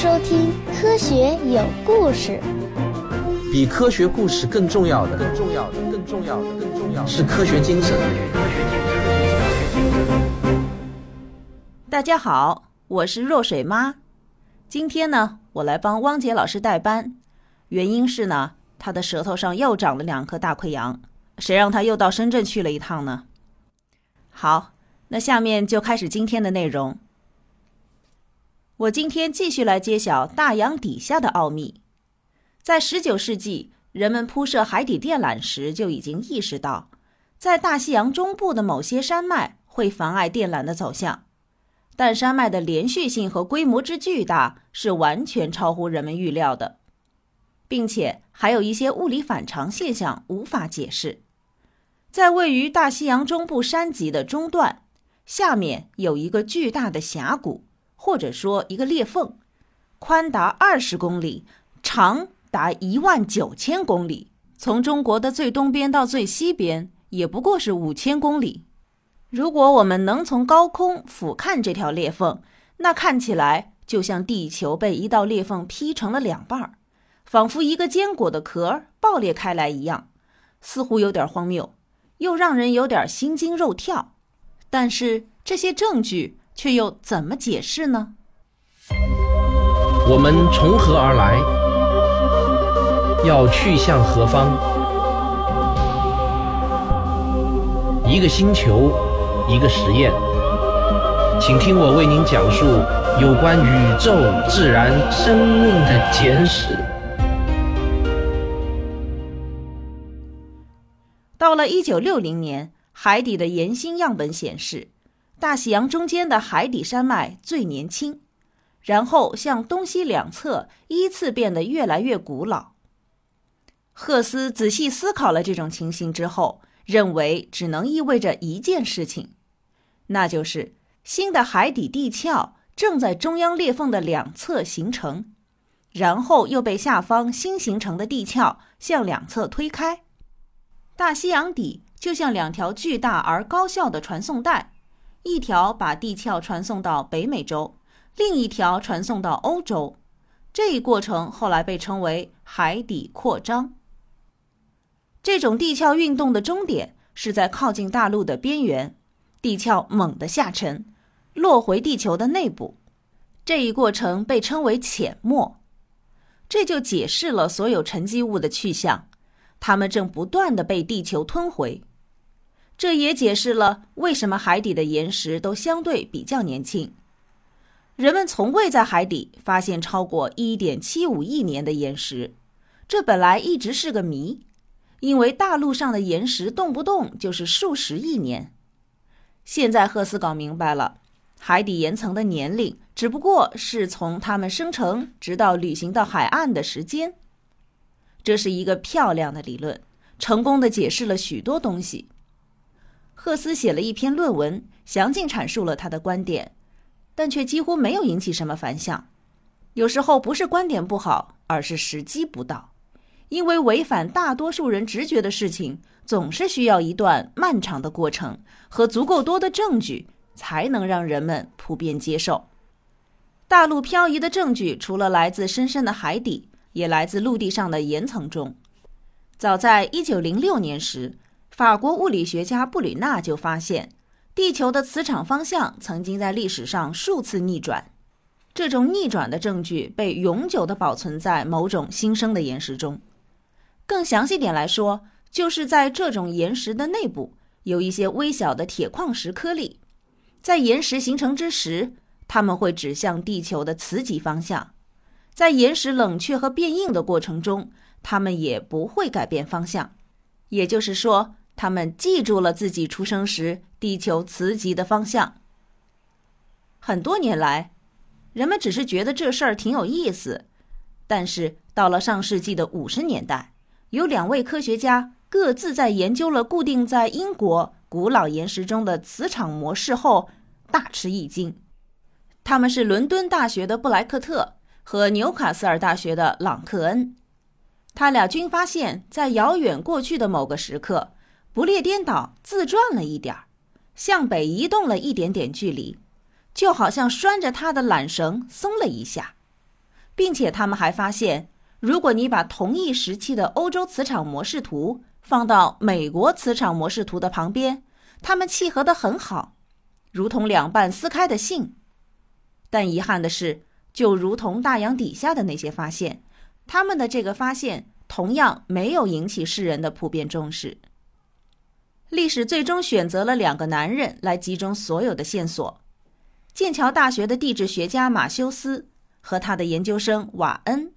收听《科学有故事》。比科学故事更重要的，更重要的，更重要的，更重要的是科学精神。大家好，我是若水妈。今天呢，我来帮汪杰老师代班，原因是呢，他的舌头上又长了两颗大溃疡。谁让他又到深圳去了一趟呢？好，那下面就开始今天的内容。我今天继续来揭晓大洋底下的奥秘。在十九世纪，人们铺设海底电缆时就已经意识到，在大西洋中部的某些山脉会妨碍电缆的走向，但山脉的连续性和规模之巨大是完全超乎人们预料的，并且还有一些物理反常现象无法解释。在位于大西洋中部山脊的中段，下面有一个巨大的峡谷，或者说一个裂缝，宽达二十公里，长。达一万九千公里，从中国的最东边到最西边也不过是五千公里。如果我们能从高空俯瞰这条裂缝，那看起来就像地球被一道裂缝劈成了两半儿，仿佛一个坚果的壳爆裂开来一样，似乎有点荒谬，又让人有点心惊肉跳。但是这些证据却又怎么解释呢？我们从何而来？要去向何方？一个星球，一个实验，请听我为您讲述有关宇宙、自然、生命的简史。到了一九六零年，海底的岩心样本显示，大西洋中间的海底山脉最年轻，然后向东西两侧依次变得越来越古老。赫斯仔细思考了这种情形之后，认为只能意味着一件事情，那就是新的海底地壳正在中央裂缝的两侧形成，然后又被下方新形成的地壳向两侧推开。大西洋底就像两条巨大而高效的传送带，一条把地壳传送到北美洲，另一条传送到欧洲。这一过程后来被称为海底扩张。这种地壳运动的终点是在靠近大陆的边缘，地壳猛地下沉，落回地球的内部。这一过程被称为潜没，这就解释了所有沉积物的去向，它们正不断地被地球吞回。这也解释了为什么海底的岩石都相对比较年轻。人们从未在海底发现超过1.75亿年的岩石，这本来一直是个谜。因为大陆上的岩石动不动就是数十亿年，现在赫斯搞明白了，海底岩层的年龄只不过是从它们生成直到旅行到海岸的时间。这是一个漂亮的理论，成功的解释了许多东西。赫斯写了一篇论文，详尽阐述了他的观点，但却几乎没有引起什么反响。有时候不是观点不好，而是时机不到。因为违反大多数人直觉的事情，总是需要一段漫长的过程和足够多的证据，才能让人们普遍接受。大陆漂移的证据除了来自深深的海底，也来自陆地上的岩层中。早在1906年时，法国物理学家布吕纳就发现，地球的磁场方向曾经在历史上数次逆转。这种逆转的证据被永久地保存在某种新生的岩石中。更详细点来说，就是在这种岩石的内部有一些微小的铁矿石颗粒，在岩石形成之时，它们会指向地球的磁极方向；在岩石冷却和变硬的过程中，它们也不会改变方向。也就是说，他们记住了自己出生时地球磁极的方向。很多年来，人们只是觉得这事儿挺有意思，但是到了上世纪的五十年代。有两位科学家各自在研究了固定在英国古老岩石中的磁场模式后，大吃一惊。他们是伦敦大学的布莱克特和纽卡斯尔大学的朗克恩。他俩均发现，在遥远过去的某个时刻，不列颠岛自转了一点儿，向北移动了一点点距离，就好像拴着它的缆绳松了一下。并且他们还发现，如果你把同一时期的欧洲磁场模式图放到美国磁场模式图的旁边，它们契合得很好，如同两半撕开的信。但遗憾的是，就如同大洋底下的那些发现，他们的这个发现同样没有引起世人的普遍重视。历史最终选择了两个男人来集中所有的线索：剑桥大学的地质学家马修斯和他的研究生瓦恩。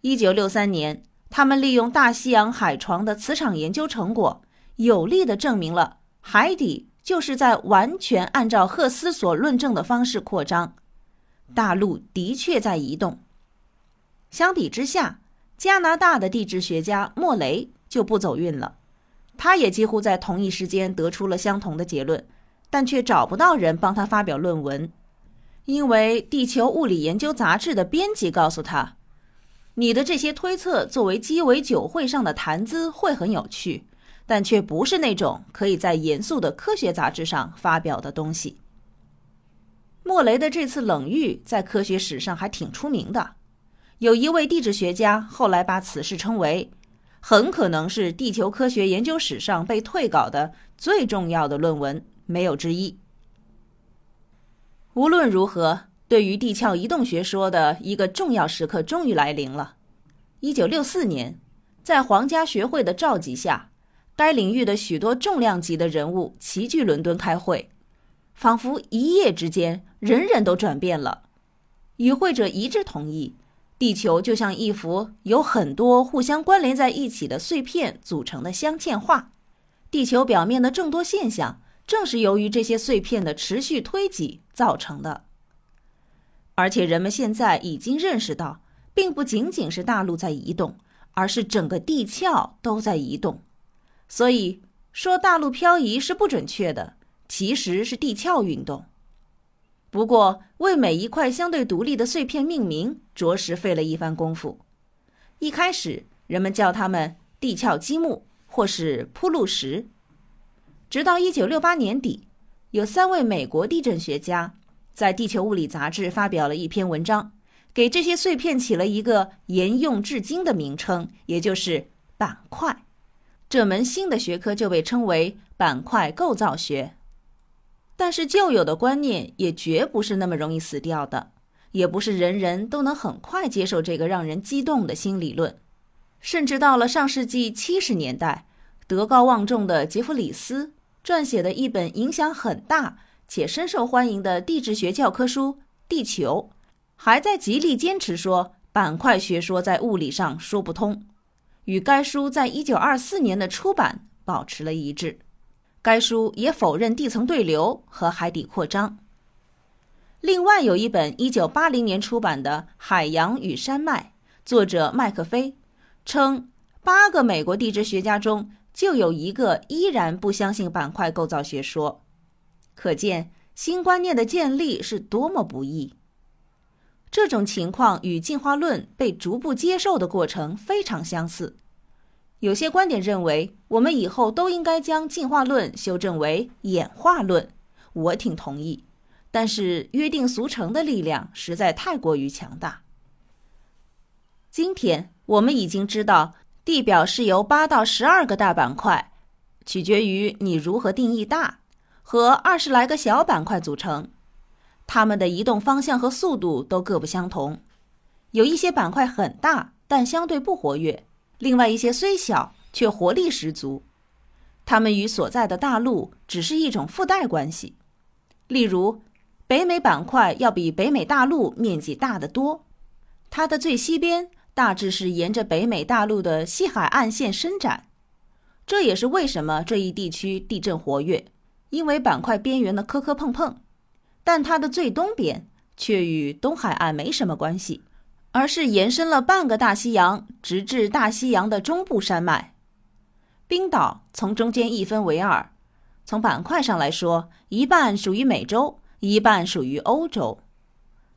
一九六三年，他们利用大西洋海床的磁场研究成果，有力地证明了海底就是在完全按照赫斯所论证的方式扩张，大陆的确在移动。相比之下，加拿大的地质学家莫雷就不走运了。他也几乎在同一时间得出了相同的结论，但却找不到人帮他发表论文，因为《地球物理研究杂志》的编辑告诉他：“你的这些推测作为鸡尾酒会上的谈资会很有趣，但却不是那种可以在严肃的科学杂志上发表的东西。”莫雷的这次冷遇在科学史上还挺出名的，有一位地质学家后来把此事称为。很可能是地球科学研究史上被退稿的最重要的论文，没有之一。无论如何，对于地壳移动学说的一个重要时刻终于来临了。一九六四年，在皇家学会的召集下，该领域的许多重量级的人物齐聚伦敦开会，仿佛一夜之间，人人都转变了。与会者一致同意。地球就像一幅由很多互相关联在一起的碎片组成的镶嵌画，地球表面的众多现象正是由于这些碎片的持续推挤造成的。而且人们现在已经认识到，并不仅仅是大陆在移动，而是整个地壳都在移动。所以说大陆漂移是不准确的，其实是地壳运动。不过，为每一块相对独立的碎片命名，着实费了一番功夫。一开始，人们叫它们地壳积木或是铺路石。直到1968年底，有三位美国地震学家在《地球物理》杂志发表了一篇文章，给这些碎片起了一个沿用至今的名称，也就是板块。这门新的学科就被称为板块构造学。但是旧有的观念也绝不是那么容易死掉的，也不是人人都能很快接受这个让人激动的新理论。甚至到了上世纪七十年代，德高望重的杰弗里斯撰写的一本影响很大且深受欢迎的地质学教科书《地球》，还在极力坚持说板块学说在物理上说不通，与该书在一九二四年的出版保持了一致。该书也否认地层对流和海底扩张。另外有一本1980年出版的《海洋与山脉》，作者麦克菲称，八个美国地质学家中就有一个依然不相信板块构造学说，可见新观念的建立是多么不易。这种情况与进化论被逐步接受的过程非常相似。有些观点认为，我们以后都应该将进化论修正为演化论。我挺同意，但是约定俗成的力量实在太过于强大。今天我们已经知道，地表是由八到十二个大板块，取决于你如何定义大，和二十来个小板块组成。它们的移动方向和速度都各不相同。有一些板块很大，但相对不活跃。另外一些虽小却活力十足，它们与所在的大陆只是一种附带关系。例如，北美板块要比北美大陆面积大得多，它的最西边大致是沿着北美大陆的西海岸线伸展。这也是为什么这一地区地震活跃，因为板块边缘的磕磕碰碰。但它的最东边却与东海岸没什么关系。而是延伸了半个大西洋，直至大西洋的中部山脉。冰岛从中间一分为二，从板块上来说，一半属于美洲，一半属于欧洲。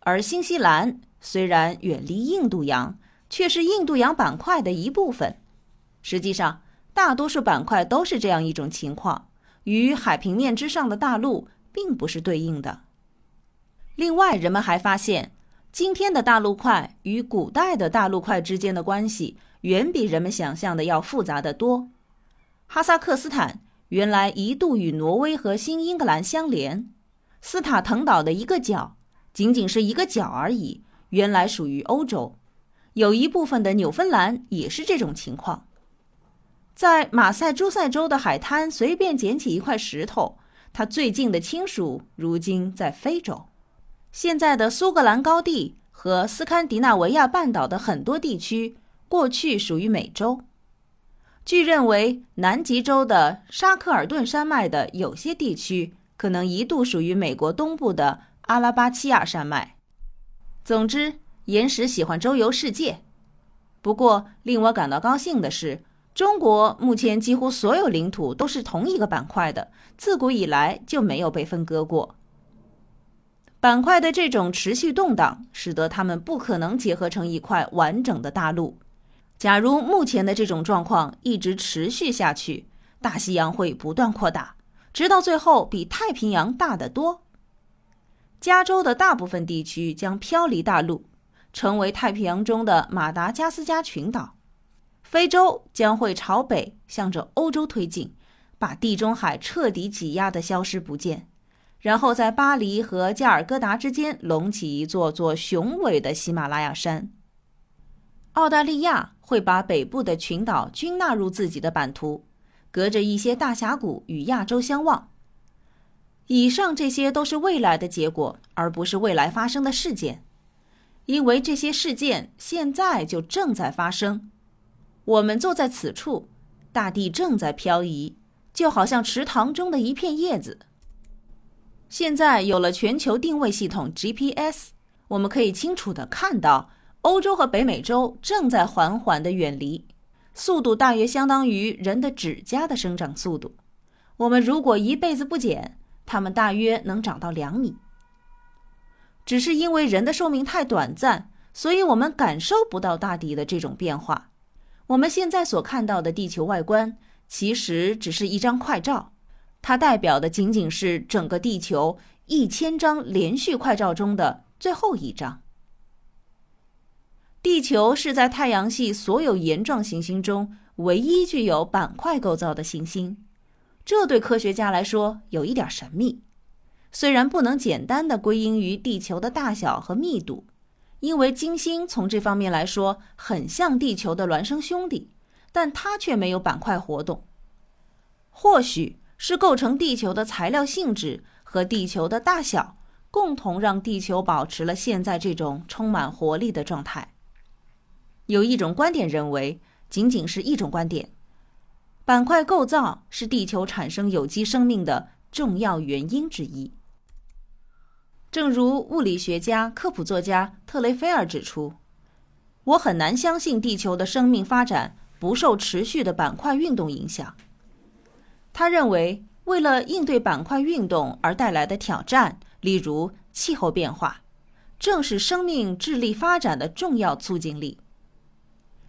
而新西兰虽然远离印度洋，却是印度洋板块的一部分。实际上，大多数板块都是这样一种情况，与海平面之上的大陆并不是对应的。另外，人们还发现。今天的大陆块与古代的大陆块之间的关系，远比人们想象的要复杂得多。哈萨克斯坦原来一度与挪威和新英格兰相连，斯塔滕岛的一个角，仅仅是一个角而已，原来属于欧洲。有一部分的纽芬兰也是这种情况。在马赛诸塞州的海滩随便捡起一块石头，它最近的亲属如今在非洲。现在的苏格兰高地和斯堪的纳维亚半岛的很多地区，过去属于美洲。据认为，南极洲的沙克尔顿山脉的有些地区，可能一度属于美国东部的阿拉巴契亚山脉。总之，岩石喜欢周游世界。不过，令我感到高兴的是，中国目前几乎所有领土都是同一个板块的，自古以来就没有被分割过。板块的这种持续动荡，使得它们不可能结合成一块完整的大陆。假如目前的这种状况一直持续下去，大西洋会不断扩大，直到最后比太平洋大得多。加州的大部分地区将飘离大陆，成为太平洋中的马达加斯加群岛。非洲将会朝北向着欧洲推进，把地中海彻底挤压的消失不见。然后在巴黎和加尔各答之间隆起一座座雄伟的喜马拉雅山。澳大利亚会把北部的群岛均纳入自己的版图，隔着一些大峡谷与亚洲相望。以上这些都是未来的结果，而不是未来发生的事件，因为这些事件现在就正在发生。我们坐在此处，大地正在漂移，就好像池塘中的一片叶子。现在有了全球定位系统 GPS，我们可以清楚地看到欧洲和北美洲正在缓缓地远离，速度大约相当于人的指甲的生长速度。我们如果一辈子不剪，它们大约能长到两米。只是因为人的寿命太短暂，所以我们感受不到大地的这种变化。我们现在所看到的地球外观，其实只是一张快照。它代表的仅仅是整个地球一千张连续快照中的最后一张。地球是在太阳系所有岩状行星中唯一具有板块构造的行星，这对科学家来说有一点神秘。虽然不能简单的归因于地球的大小和密度，因为金星从这方面来说很像地球的孪生兄弟，但它却没有板块活动。或许。是构成地球的材料性质和地球的大小，共同让地球保持了现在这种充满活力的状态。有一种观点认为，仅仅是一种观点，板块构造是地球产生有机生命的重要原因之一。正如物理学家、科普作家特雷菲尔指出，我很难相信地球的生命发展不受持续的板块运动影响。他认为，为了应对板块运动而带来的挑战，例如气候变化，正是生命智力发展的重要促进力。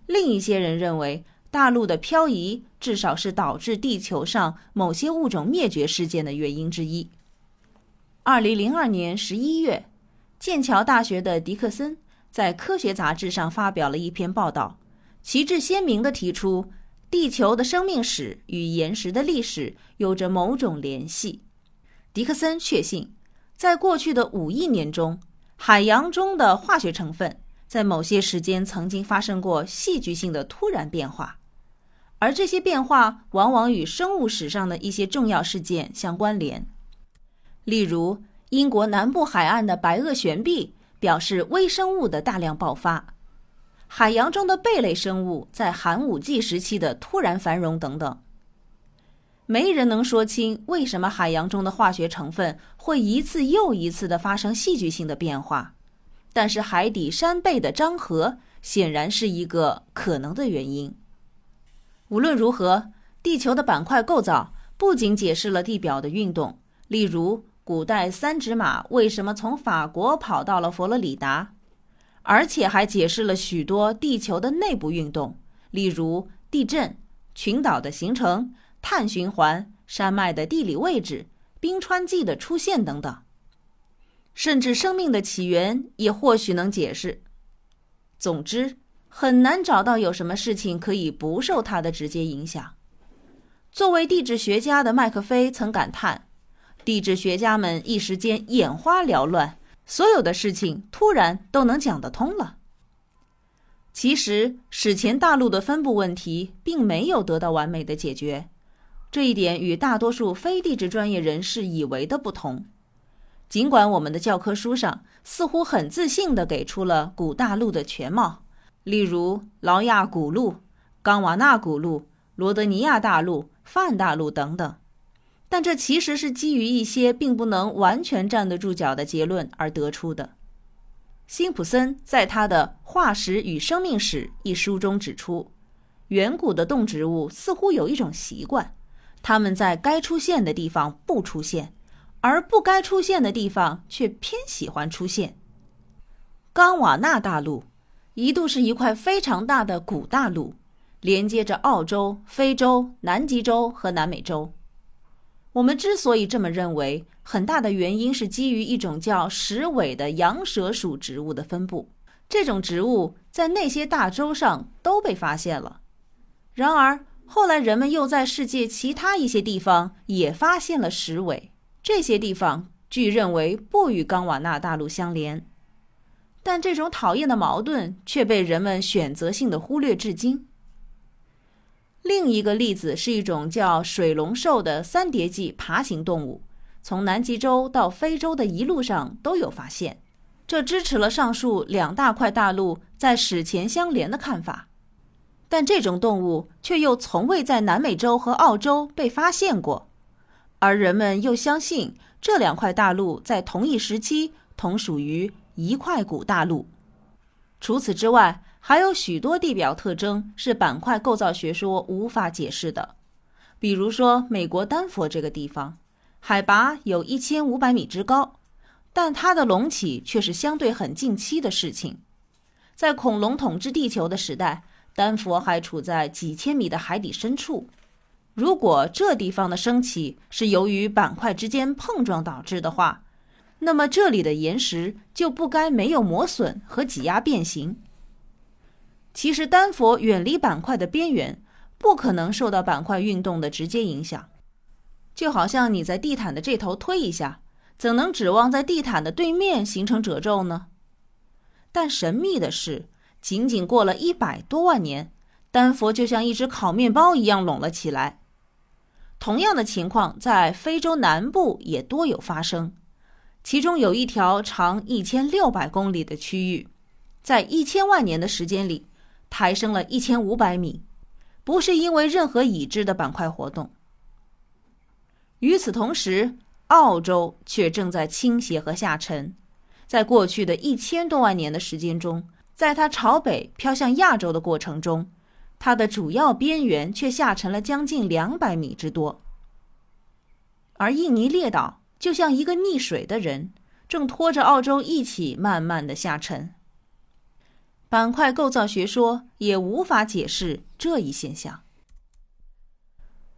另一些人认为，大陆的漂移至少是导致地球上某些物种灭绝事件的原因之一。二零零二年十一月，剑桥大学的迪克森在科学杂志上发表了一篇报道，旗帜鲜明地提出。地球的生命史与岩石的历史有着某种联系。迪克森确信，在过去的五亿年中，海洋中的化学成分在某些时间曾经发生过戏剧性的突然变化，而这些变化往往与生物史上的一些重要事件相关联。例如，英国南部海岸的白垩悬臂表示微生物的大量爆发。海洋中的贝类生物在寒武纪时期的突然繁荣等等，没人能说清为什么海洋中的化学成分会一次又一次的发生戏剧性的变化，但是海底山背的张合显然是一个可能的原因。无论如何，地球的板块构造不仅解释了地表的运动，例如古代三趾马为什么从法国跑到了佛罗里达。而且还解释了许多地球的内部运动，例如地震、群岛的形成、碳循环、山脉的地理位置、冰川纪的出现等等。甚至生命的起源也或许能解释。总之，很难找到有什么事情可以不受它的直接影响。作为地质学家的麦克菲曾感叹：“地质学家们一时间眼花缭乱，所有的事情突然都能讲得通了。”其实，史前大陆的分布问题并没有得到完美的解决，这一点与大多数非地质专业人士以为的不同。尽管我们的教科书上似乎很自信地给出了古大陆的全貌，例如劳亚古陆、冈瓦纳古陆、罗德尼亚大陆。泛大陆等等，但这其实是基于一些并不能完全站得住脚的结论而得出的。辛普森在他的《化石与生命史》一书中指出，远古的动植物似乎有一种习惯，它们在该出现的地方不出现，而不该出现的地方却偏喜欢出现。冈瓦纳大陆一度是一块非常大的古大陆。连接着澳洲、非洲、南极洲和南美洲。我们之所以这么认为，很大的原因是基于一种叫石尾的羊舌属植物的分布。这种植物在那些大洲上都被发现了。然而，后来人们又在世界其他一些地方也发现了石尾。这些地方据认为不与冈瓦纳大陆相连，但这种讨厌的矛盾却被人们选择性的忽略至今。另一个例子是一种叫水龙兽的三叠纪爬行动物，从南极洲到非洲的一路上都有发现，这支持了上述两大块大陆在史前相连的看法。但这种动物却又从未在南美洲和澳洲被发现过，而人们又相信这两块大陆在同一时期同属于一块古大陆。除此之外。还有许多地表特征是板块构造学说无法解释的，比如说美国丹佛这个地方，海拔有一千五百米之高，但它的隆起却是相对很近期的事情。在恐龙统治地球的时代，丹佛还处在几千米的海底深处。如果这地方的升起是由于板块之间碰撞导致的话，那么这里的岩石就不该没有磨损和挤压变形。其实，丹佛远离板块的边缘，不可能受到板块运动的直接影响。就好像你在地毯的这头推一下，怎能指望在地毯的对面形成褶皱呢？但神秘的是，仅仅过了一百多万年，丹佛就像一只烤面包一样拢了起来。同样的情况在非洲南部也多有发生，其中有一条长一千六百公里的区域，在一千万年的时间里。抬升了一千五百米，不是因为任何已知的板块活动。与此同时，澳洲却正在倾斜和下沉。在过去的一千多万年的时间中，在它朝北飘向亚洲的过程中，它的主要边缘却下沉了将近两百米之多。而印尼列岛就像一个溺水的人，正拖着澳洲一起慢慢的下沉。板块构造学说也无法解释这一现象。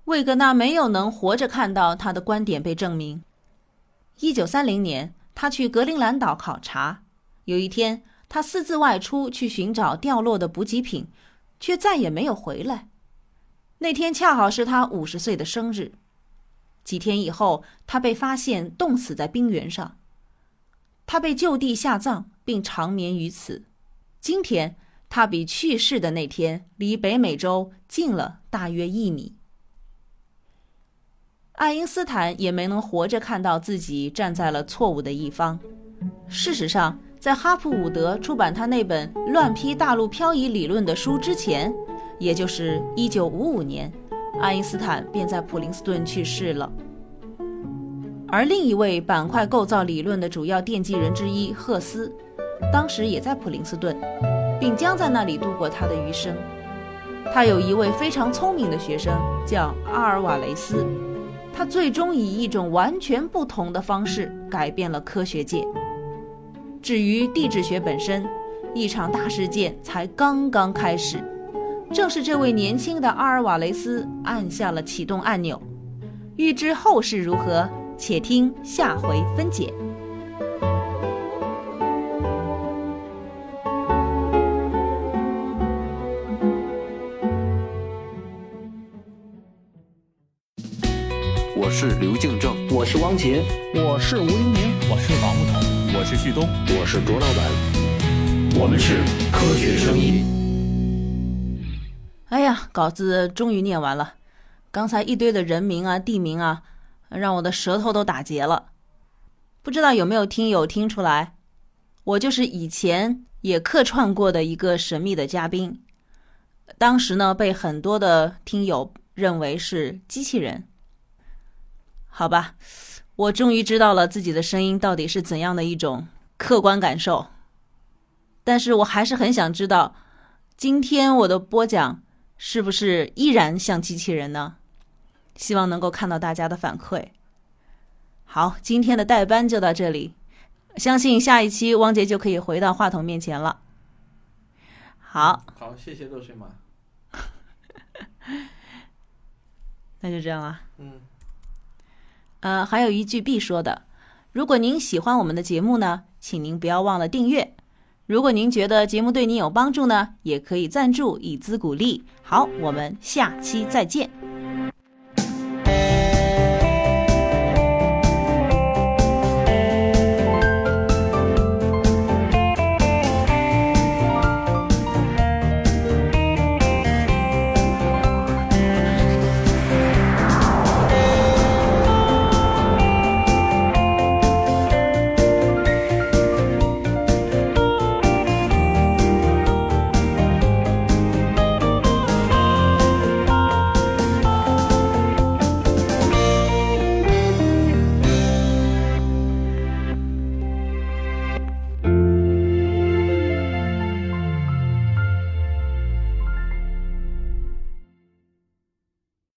魏格纳没有能活着看到他的观点被证明。一九三零年，他去格陵兰岛考察。有一天，他私自外出去寻找掉落的补给品，却再也没有回来。那天恰好是他五十岁的生日。几天以后，他被发现冻死在冰原上。他被就地下葬，并长眠于此。今天，他比去世的那天离北美洲近了大约一米。爱因斯坦也没能活着看到自己站在了错误的一方。事实上，在哈普伍德出版他那本《乱批大陆漂移理论》的书之前，也就是1955年，爱因斯坦便在普林斯顿去世了。而另一位板块构造理论的主要奠基人之一赫斯。当时也在普林斯顿，并将在那里度过他的余生。他有一位非常聪明的学生，叫阿尔瓦雷斯。他最终以一种完全不同的方式改变了科学界。至于地质学本身，一场大事件才刚刚开始。正是这位年轻的阿尔瓦雷斯按下了启动按钮。欲知后事如何，且听下回分解。是刘敬正，我是汪杰，我是吴英明，我是王木桐，我是旭东，我是卓老板，我们是科学声音。哎呀，稿子终于念完了，刚才一堆的人名啊、地名啊，让我的舌头都打结了。不知道有没有听友听出来，我就是以前也客串过的一个神秘的嘉宾，当时呢被很多的听友认为是机器人。好吧，我终于知道了自己的声音到底是怎样的一种客观感受，但是我还是很想知道，今天我的播讲是不是依然像机器人呢？希望能够看到大家的反馈。好，今天的代班就到这里，相信下一期汪杰就可以回到话筒面前了。好，好，谢谢热水马。那就这样了。嗯。呃，还有一句必说的，如果您喜欢我们的节目呢，请您不要忘了订阅。如果您觉得节目对您有帮助呢，也可以赞助以资鼓励。好，我们下期再见。